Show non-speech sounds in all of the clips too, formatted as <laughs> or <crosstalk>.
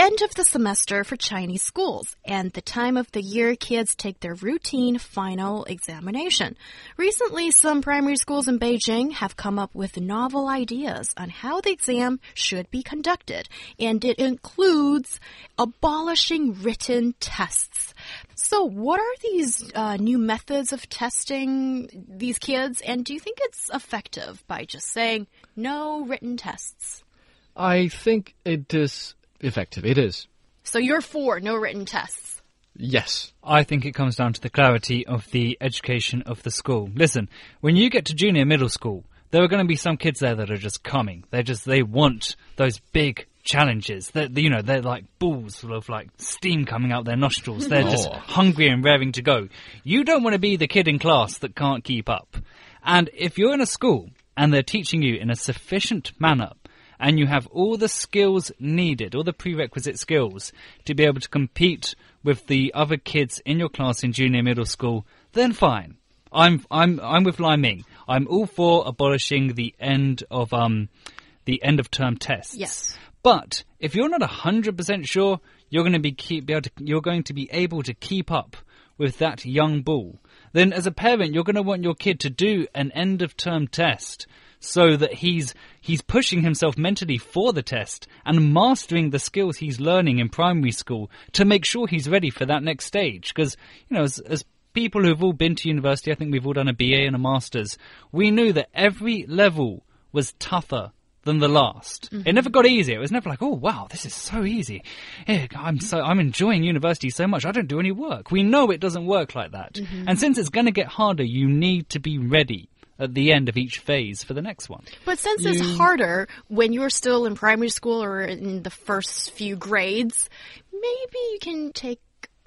End of the semester for Chinese schools and the time of the year kids take their routine final examination. Recently, some primary schools in Beijing have come up with novel ideas on how the exam should be conducted, and it includes abolishing written tests. So, what are these uh, new methods of testing these kids, and do you think it's effective by just saying no written tests? I think it is effective. It is. So you're for no written tests. Yes. I think it comes down to the clarity of the education of the school. Listen, when you get to junior middle school, there are going to be some kids there that are just coming. They just they want those big challenges. They're, you know, they're like balls of like steam coming out their nostrils. They're just Oh. hungry and raring to go. You don't want to be the kid in class that can't keep up. And if you're in a school and they're teaching you in a sufficient manner and you have all the skills needed, all the prerequisite skills to be able to compete with the other kids in your class in junior middle school, then fine. I'm I'm I'm with Lai Ming. I'm all for abolishing the end of um the end of term tests. Yes. But if you're not hundred percent sure, you're going to be keep, be able to, you're going to be able to keep up with that young bull. Then, as a parent, you're going to want your kid to do an end of term test so that he's he's pushing himself mentally for the test and mastering the skills he's learning in primary school to make sure he's ready for that next stage. Because you know, as, as people who've all been to university, I think we've all done a BA and a master's. We knew that every level was tougher than the last. It mm-hmm. never got easier. It was never like, oh wow, this is so easy. I'm so I'm enjoying university so much. I don't do any work. We know it doesn't work like that. Mm-hmm. And since it's going to get harder, you need to be ready at the end of each phase for the next one. But since it's harder when you're still in primary school or in the first few grades, maybe you can take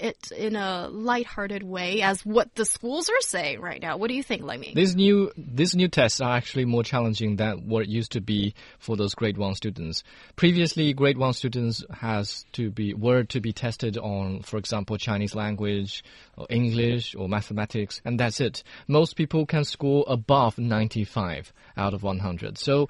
it in a lighthearted way as what the schools are saying right now. What do you think, Lemmy? These new these new tests are actually more challenging than what it used to be for those grade one students. Previously, grade one students has to be were to be tested on, for example, Chinese language, or English, or mathematics, and that's it. Most people can score above 95 out of 100. So.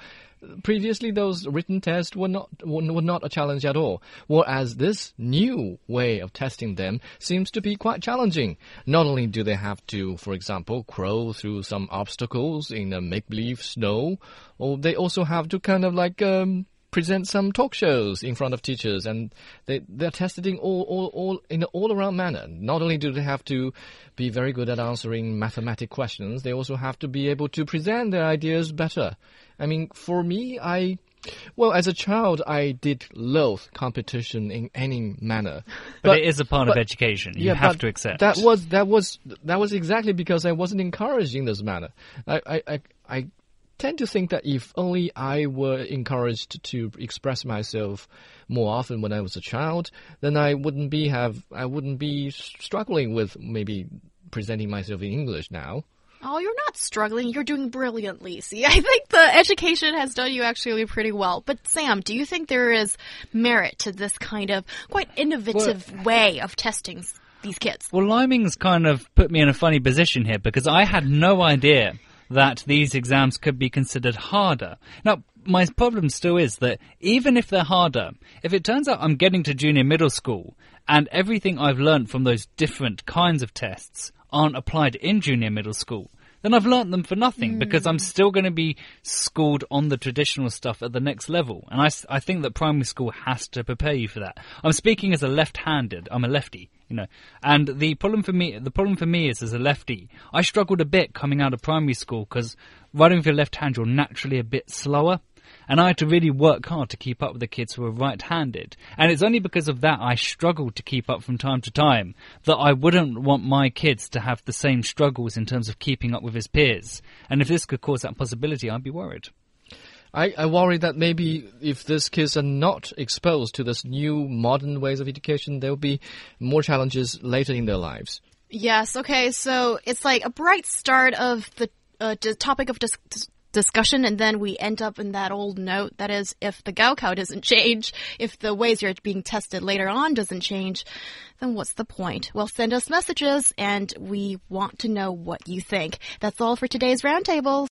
Previously, those written tests were not were not a challenge at all. Whereas this new way of testing them seems to be quite challenging. Not only do they have to, for example, crawl through some obstacles in a make-believe snow, or they also have to kind of like um, present some talk shows in front of teachers, and they they're tested in all all, all in an all-around manner. Not only do they have to be very good at answering mathematic questions, they also have to be able to present their ideas better. I mean, for me, I. Well, as a child, I did loathe competition in any manner. <laughs> But, it is a part of education. You have to accept. That was that was that was exactly because I wasn't encouraged in this manner. I I I, I tend to think that if only I were encouraged to express myself more often when I was a child, then I wouldn't be have I wouldn't be struggling with maybe presenting myself in English now. Oh, you're not struggling. You're doing brilliantly. See, <laughs> I think the education has done you actually pretty well. But Sam, do you think there is merit to this kind of quite innovative way of testing these kids? Well, Liming's kind of put me in a funny position here because I had no idea that these exams could be considered harder. Now, my problem still is that even if they're harder, if it turns out I'm getting to junior middle school and everything I've learnt from those different kinds of tests aren't applied in junior middle school, then I've learnt them for nothing hmm. because I'm still going to be schooled on the traditional stuff at the next level. And I think that primary school has to prepare you for that. I'm speaking as a left-handed, I'm a lefty, you know. And the problem for me, the problem for me is as a lefty, I struggled a bit coming out of primary school because writing with your left hand, you're naturally a bit slower. And I had to really work hard to keep up with the kids who were right-handed. And it's only because of that I struggled to keep up from time to time that I wouldn't want my kids to have the same struggles in terms of keeping up with his peers. And if this could cause that possibility, I'd be worried. I, I worry that maybe if these kids are not exposed to this new modern ways of education, there will be more challenges later in their lives. Yes. Okay. So it's like a bright start of the uh, topic of dis dis- discussion and then we end up in that old note that is, if the Gaokao doesn't change, if the ways you're being tested later on doesn't change, then what's the point? Well, send us messages and we want to know what you think. That's all for today's roundtable.